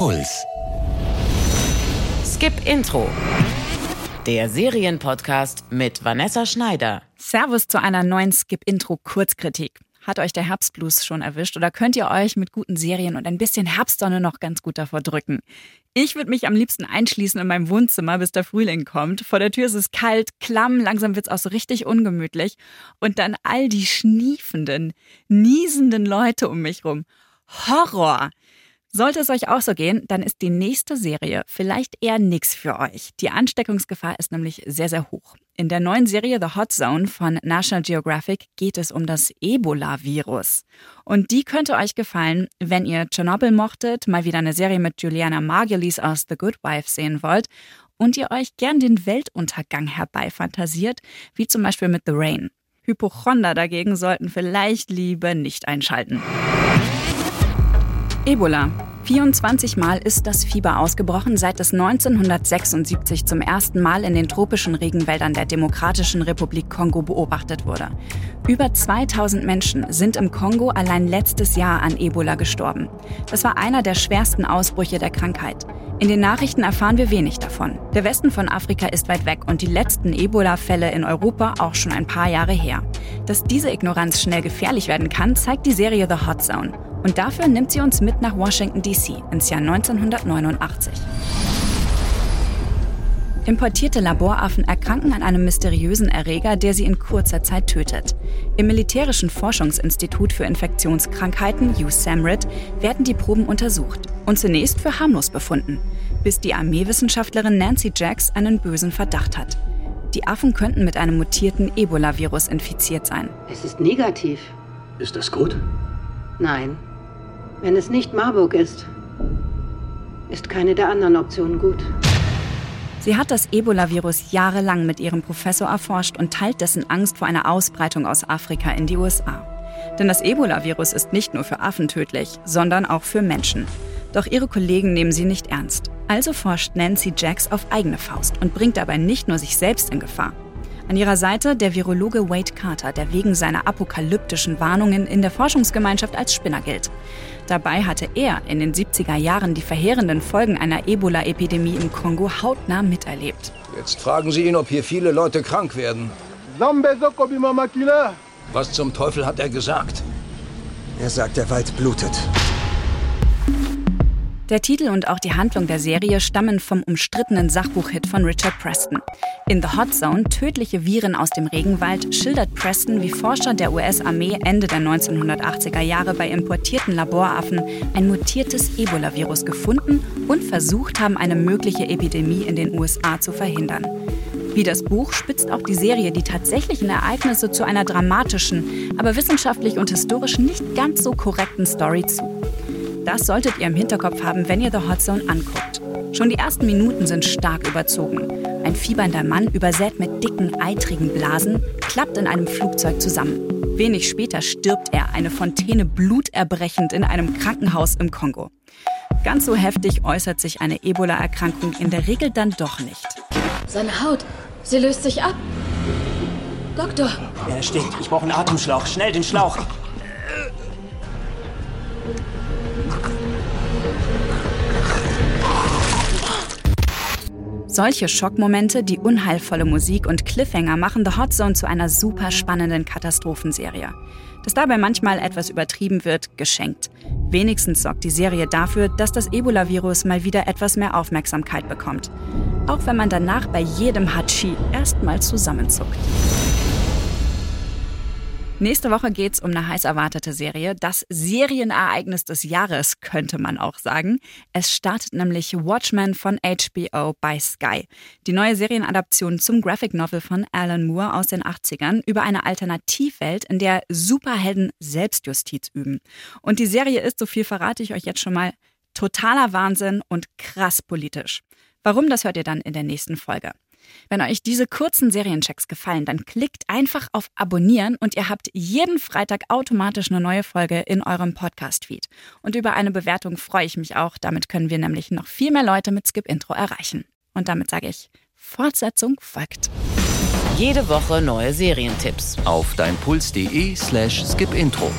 Puls. Skip Intro. Der Serienpodcast mit Vanessa Schneider. Servus zu einer neuen Skip Intro Kurzkritik. Hat euch der Herbstblues schon erwischt oder könnt ihr euch mit guten Serien und ein bisschen Herbstsonne noch ganz gut davor drücken? Ich würde mich am liebsten einschließen in meinem Wohnzimmer, bis der Frühling kommt. Vor der Tür ist es kalt, klamm, langsam wird's auch so richtig ungemütlich. Und dann all die schniefenden, niesenden Leute um mich rum. Horror! Sollte es euch auch so gehen, dann ist die nächste Serie vielleicht eher nix für euch. Die Ansteckungsgefahr ist nämlich sehr, sehr hoch. In der neuen Serie The Hot Zone von National Geographic geht es um das Ebola-Virus. Und die könnte euch gefallen, wenn ihr Chernobyl mochtet, mal wieder eine Serie mit Juliana Margulies aus The Good Wife sehen wollt und ihr euch gern den Weltuntergang herbeifantasiert, wie zum Beispiel mit The Rain. Hypochonder dagegen sollten vielleicht lieber nicht einschalten. Ebola. 24 Mal ist das Fieber ausgebrochen, seit es 1976 zum ersten Mal in den tropischen Regenwäldern der Demokratischen Republik Kongo beobachtet wurde. Über 2000 Menschen sind im Kongo allein letztes Jahr an Ebola gestorben. Das war einer der schwersten Ausbrüche der Krankheit. In den Nachrichten erfahren wir wenig davon. Der Westen von Afrika ist weit weg und die letzten Ebola-Fälle in Europa auch schon ein paar Jahre her. Dass diese Ignoranz schnell gefährlich werden kann, zeigt die Serie The Hot Zone. Und dafür nimmt sie uns mit nach Washington, D.C. ins Jahr 1989. Importierte Laboraffen erkranken an einem mysteriösen Erreger, der sie in kurzer Zeit tötet. Im Militärischen Forschungsinstitut für Infektionskrankheiten, USAMRID, werden die Proben untersucht und zunächst für harmlos befunden, bis die Armeewissenschaftlerin Nancy Jacks einen bösen Verdacht hat. Die Affen könnten mit einem mutierten Ebola-Virus infiziert sein. Es ist negativ. Ist das gut? Nein. Wenn es nicht Marburg ist, ist keine der anderen Optionen gut. Sie hat das Ebola-Virus jahrelang mit ihrem Professor erforscht und teilt dessen Angst vor einer Ausbreitung aus Afrika in die USA. Denn das Ebola-Virus ist nicht nur für Affen tödlich, sondern auch für Menschen. Doch ihre Kollegen nehmen sie nicht ernst. Also forscht Nancy Jacks auf eigene Faust und bringt dabei nicht nur sich selbst in Gefahr. An ihrer Seite der Virologe Wade Carter, der wegen seiner apokalyptischen Warnungen in der Forschungsgemeinschaft als Spinner gilt. Dabei hatte er in den 70er Jahren die verheerenden Folgen einer Ebola-Epidemie im Kongo hautnah miterlebt. Jetzt fragen Sie ihn, ob hier viele Leute krank werden. Was zum Teufel hat er gesagt? Er sagt, der Wald blutet. Der Titel und auch die Handlung der Serie stammen vom umstrittenen Sachbuchhit von Richard Preston. In The Hot Zone, tödliche Viren aus dem Regenwald, schildert Preston, wie Forscher der US-Armee Ende der 1980er Jahre bei importierten Laboraffen ein mutiertes Ebola-Virus gefunden und versucht haben, eine mögliche Epidemie in den USA zu verhindern. Wie das Buch spitzt auch die Serie die tatsächlichen Ereignisse zu einer dramatischen, aber wissenschaftlich und historisch nicht ganz so korrekten Story zu. Das solltet ihr im Hinterkopf haben, wenn ihr The Hot Zone anguckt. Schon die ersten Minuten sind stark überzogen. Ein fiebernder Mann, übersät mit dicken, eitrigen Blasen, klappt in einem Flugzeug zusammen. Wenig später stirbt er, eine Fontäne bluterbrechend in einem Krankenhaus im Kongo. Ganz so heftig äußert sich eine Ebola-Erkrankung in der Regel dann doch nicht. Seine Haut, sie löst sich ab. Doktor. Er erstickt. Ich brauche einen Atemschlauch. Schnell den Schlauch. Solche Schockmomente, die unheilvolle Musik und Cliffhanger machen The Hot Zone zu einer super spannenden Katastrophenserie. Dass dabei manchmal etwas übertrieben wird, geschenkt. Wenigstens sorgt die Serie dafür, dass das Ebola-Virus mal wieder etwas mehr Aufmerksamkeit bekommt. Auch wenn man danach bei jedem Hatschi erstmal zusammenzuckt. Nächste Woche geht es um eine heiß erwartete Serie. Das Serienereignis des Jahres, könnte man auch sagen. Es startet nämlich Watchmen von HBO bei Sky. Die neue Serienadaption zum Graphic Novel von Alan Moore aus den 80ern über eine Alternativwelt, in der Superhelden Selbstjustiz üben. Und die Serie ist, so viel verrate ich euch jetzt schon mal, totaler Wahnsinn und krass politisch. Warum, das hört ihr dann in der nächsten Folge. Wenn euch diese kurzen Serienchecks gefallen, dann klickt einfach auf Abonnieren und ihr habt jeden Freitag automatisch eine neue Folge in eurem Podcast-Feed. Und über eine Bewertung freue ich mich auch. Damit können wir nämlich noch viel mehr Leute mit Skip Intro erreichen. Und damit sage ich, Fortsetzung folgt. Jede Woche neue Serientipps Auf deinpuls.de slash skipintro.